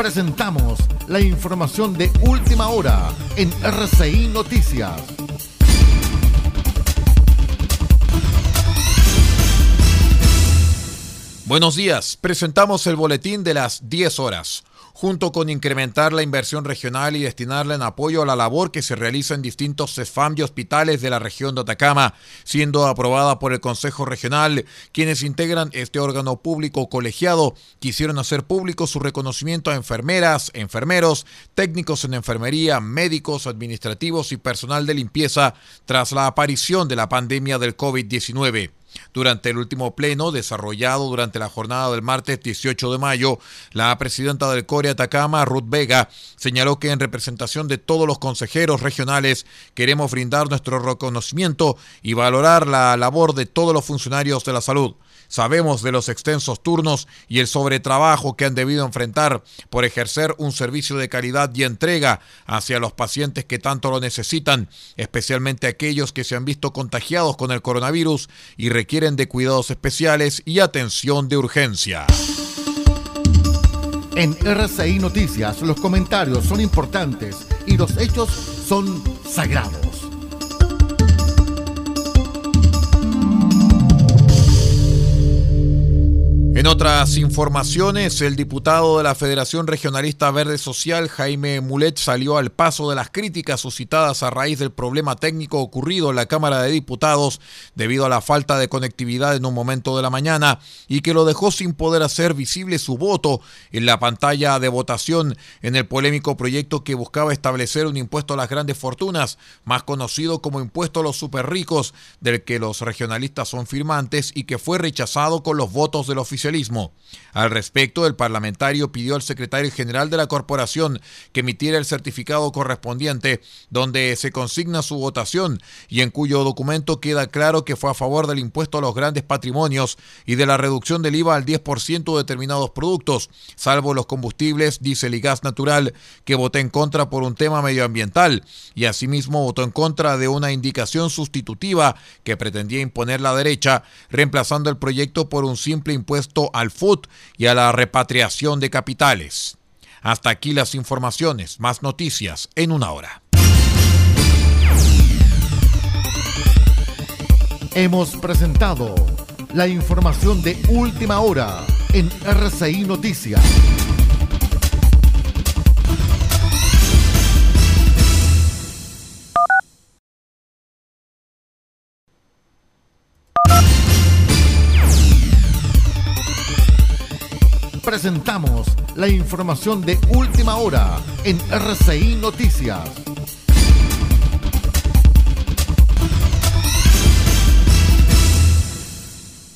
presentamos la información de última hora en RCI Noticias. Buenos días, presentamos el boletín de las 10 horas junto con incrementar la inversión regional y destinarla en apoyo a la labor que se realiza en distintos CEFAM y hospitales de la región de Atacama, siendo aprobada por el Consejo Regional. Quienes integran este órgano público colegiado quisieron hacer público su reconocimiento a enfermeras, enfermeros, técnicos en enfermería, médicos, administrativos y personal de limpieza tras la aparición de la pandemia del COVID-19. Durante el último pleno desarrollado durante la jornada del martes 18 de mayo, la presidenta del CORE Atacama, Ruth Vega, señaló que en representación de todos los consejeros regionales queremos brindar nuestro reconocimiento y valorar la labor de todos los funcionarios de la salud. Sabemos de los extensos turnos y el sobretrabajo que han debido enfrentar por ejercer un servicio de calidad y entrega hacia los pacientes que tanto lo necesitan, especialmente aquellos que se han visto contagiados con el coronavirus y requieren de cuidados especiales y atención de urgencia. En RCI Noticias los comentarios son importantes y los hechos son sagrados. En otras informaciones, el diputado de la Federación Regionalista Verde Social, Jaime Mulet, salió al paso de las críticas suscitadas a raíz del problema técnico ocurrido en la Cámara de Diputados debido a la falta de conectividad en un momento de la mañana y que lo dejó sin poder hacer visible su voto en la pantalla de votación. En el polémico proyecto que buscaba establecer un impuesto a las grandes fortunas, más conocido como impuesto a los superricos, del que los regionalistas son firmantes y que fue rechazado con los votos del oficial al respecto, el parlamentario pidió al secretario general de la corporación que emitiera el certificado correspondiente donde se consigna su votación y en cuyo documento queda claro que fue a favor del impuesto a los grandes patrimonios y de la reducción del IVA al 10% de determinados productos, salvo los combustibles, diésel y gas natural, que voté en contra por un tema medioambiental y asimismo votó en contra de una indicación sustitutiva que pretendía imponer la derecha, reemplazando el proyecto por un simple impuesto al FUT y a la repatriación de capitales. Hasta aquí las informaciones, más noticias en una hora. Hemos presentado la información de última hora en RCI Noticias. Presentamos la información de última hora en RCI Noticias.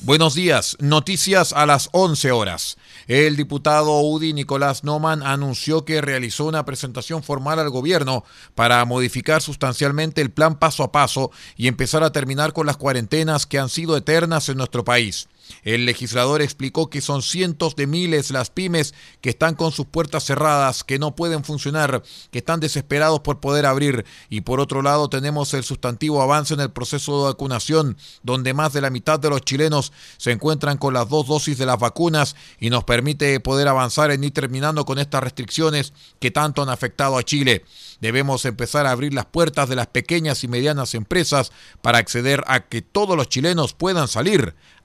Buenos días, noticias a las 11 horas. El diputado UDI Nicolás Noman anunció que realizó una presentación formal al gobierno para modificar sustancialmente el plan paso a paso y empezar a terminar con las cuarentenas que han sido eternas en nuestro país. El legislador explicó que son cientos de miles las pymes que están con sus puertas cerradas, que no pueden funcionar, que están desesperados por poder abrir. Y por otro lado tenemos el sustantivo avance en el proceso de vacunación, donde más de la mitad de los chilenos se encuentran con las dos dosis de las vacunas y nos permite poder avanzar en ir terminando con estas restricciones que tanto han afectado a Chile. Debemos empezar a abrir las puertas de las pequeñas y medianas empresas para acceder a que todos los chilenos puedan salir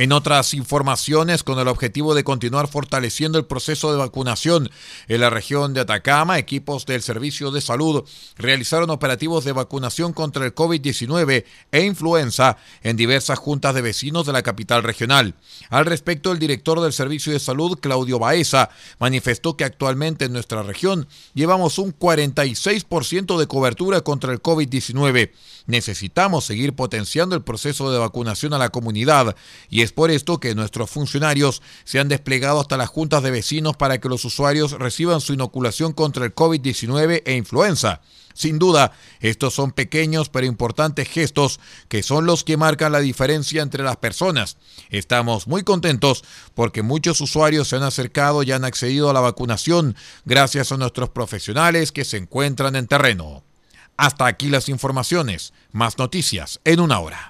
En otras informaciones, con el objetivo de continuar fortaleciendo el proceso de vacunación en la región de Atacama, equipos del Servicio de Salud realizaron operativos de vacunación contra el COVID-19 e influenza en diversas juntas de vecinos de la capital regional. Al respecto, el director del Servicio de Salud, Claudio Baeza, manifestó que actualmente en nuestra región llevamos un 46% de cobertura contra el COVID-19 necesitamos seguir potenciando el proceso de vacunación a la comunidad y es por esto que nuestros funcionarios se han desplegado hasta las juntas de vecinos para que los usuarios reciban su inoculación contra el COVID-19 e influenza. Sin duda, estos son pequeños pero importantes gestos que son los que marcan la diferencia entre las personas. Estamos muy contentos porque muchos usuarios se han acercado y han accedido a la vacunación gracias a nuestros profesionales que se encuentran en terreno. Hasta aquí las informaciones. Más noticias en una hora.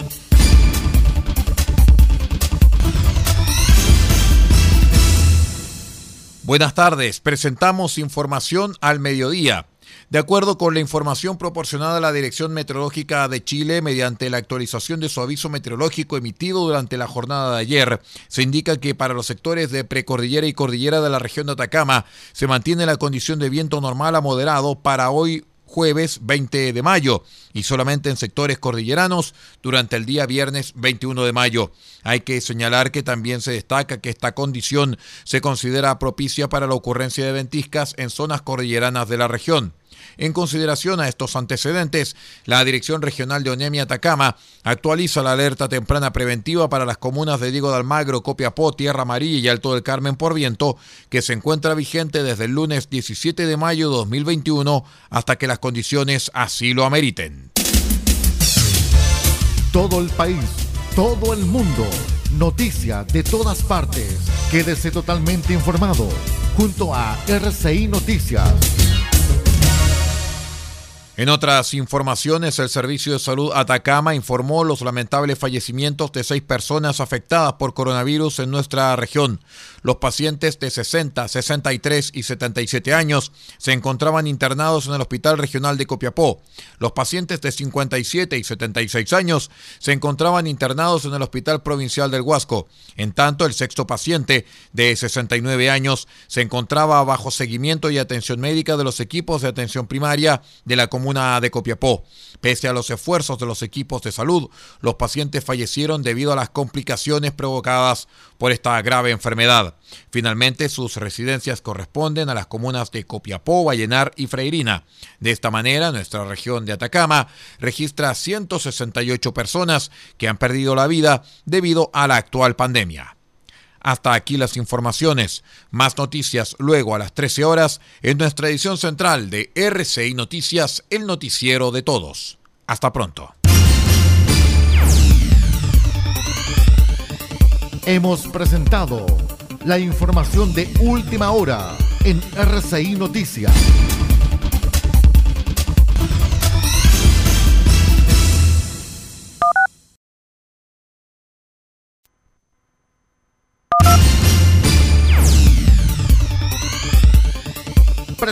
Buenas tardes, presentamos información al mediodía. De acuerdo con la información proporcionada a la Dirección Meteorológica de Chile mediante la actualización de su aviso meteorológico emitido durante la jornada de ayer, se indica que para los sectores de precordillera y cordillera de la región de Atacama se mantiene la condición de viento normal a moderado para hoy jueves 20 de mayo y solamente en sectores cordilleranos durante el día viernes 21 de mayo. Hay que señalar que también se destaca que esta condición se considera propicia para la ocurrencia de ventiscas en zonas cordilleranas de la región. En consideración a estos antecedentes, la Dirección Regional de Onemia Atacama actualiza la alerta temprana preventiva para las comunas de Diego de Almagro, Copiapó, Tierra Amarilla y Alto del Carmen por viento, que se encuentra vigente desde el lunes 17 de mayo de 2021 hasta que las condiciones así lo ameriten. Todo el país, todo el mundo, noticia de todas partes. Quédese totalmente informado junto a RCI Noticias. En otras informaciones, el Servicio de Salud Atacama informó los lamentables fallecimientos de seis personas afectadas por coronavirus en nuestra región. Los pacientes de 60, 63 y 77 años se encontraban internados en el Hospital Regional de Copiapó. Los pacientes de 57 y 76 años se encontraban internados en el Hospital Provincial del Huasco. En tanto, el sexto paciente de 69 años se encontraba bajo seguimiento y atención médica de los equipos de atención primaria de la de Copiapó. Pese a los esfuerzos de los equipos de salud, los pacientes fallecieron debido a las complicaciones provocadas por esta grave enfermedad. Finalmente, sus residencias corresponden a las comunas de Copiapó, Vallenar y Freirina. De esta manera, nuestra región de Atacama registra 168 personas que han perdido la vida debido a la actual pandemia. Hasta aquí las informaciones. Más noticias luego a las 13 horas en nuestra edición central de RCI Noticias, el noticiero de todos. Hasta pronto. Hemos presentado la información de última hora en RCI Noticias.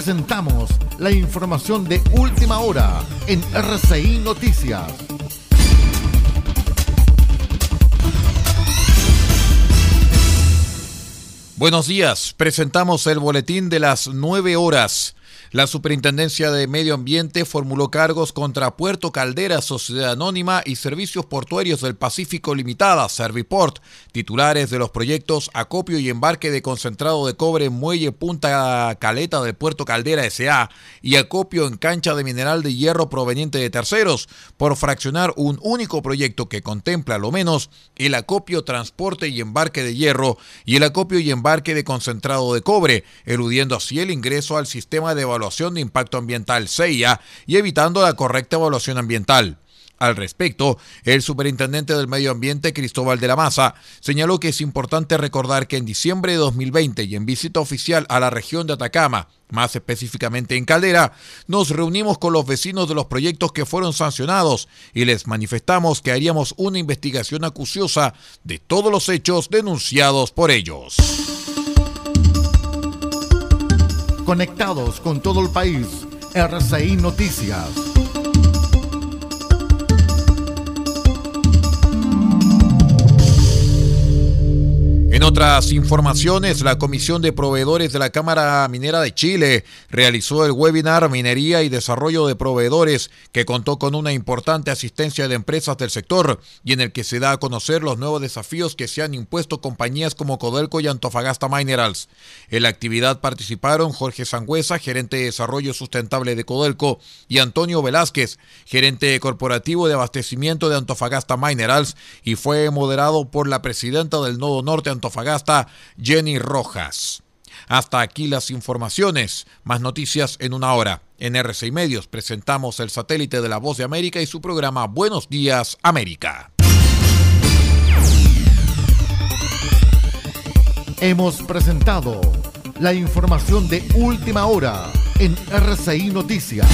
Presentamos la información de última hora en RCI Noticias. Buenos días, presentamos el boletín de las nueve horas. La Superintendencia de Medio Ambiente formuló cargos contra Puerto Caldera, Sociedad Anónima y Servicios Portuarios del Pacífico Limitada, Serviport, titulares de los proyectos Acopio y Embarque de Concentrado de Cobre Muelle Punta Caleta de Puerto Caldera S.A. y Acopio en Cancha de Mineral de Hierro proveniente de terceros, por fraccionar un único proyecto que contempla lo menos el acopio, transporte y embarque de hierro y el acopio y embarque de concentrado de cobre, eludiendo así el ingreso al sistema de evaluación Evaluación de Impacto Ambiental CIA y evitando la correcta evaluación ambiental. Al respecto, el superintendente del Medio Ambiente, Cristóbal de la Maza, señaló que es importante recordar que en diciembre de 2020 y en visita oficial a la región de Atacama, más específicamente en Caldera, nos reunimos con los vecinos de los proyectos que fueron sancionados y les manifestamos que haríamos una investigación acuciosa de todos los hechos denunciados por ellos conectados con todo el país. RCI Noticias. En otras informaciones, la Comisión de Proveedores de la Cámara Minera de Chile realizó el webinar Minería y Desarrollo de Proveedores, que contó con una importante asistencia de empresas del sector y en el que se da a conocer los nuevos desafíos que se han impuesto compañías como Codelco y Antofagasta Minerals. En la actividad participaron Jorge Sangüesa, gerente de Desarrollo Sustentable de Codelco, y Antonio Velázquez, gerente corporativo de abastecimiento de Antofagasta Minerals, y fue moderado por la presidenta del Nodo Norte Antofagasta, Jenny Rojas. Hasta aquí las informaciones. Más noticias en una hora. En RCI Medios presentamos el satélite de la Voz de América y su programa Buenos Días América. Hemos presentado la información de última hora en RCI Noticias.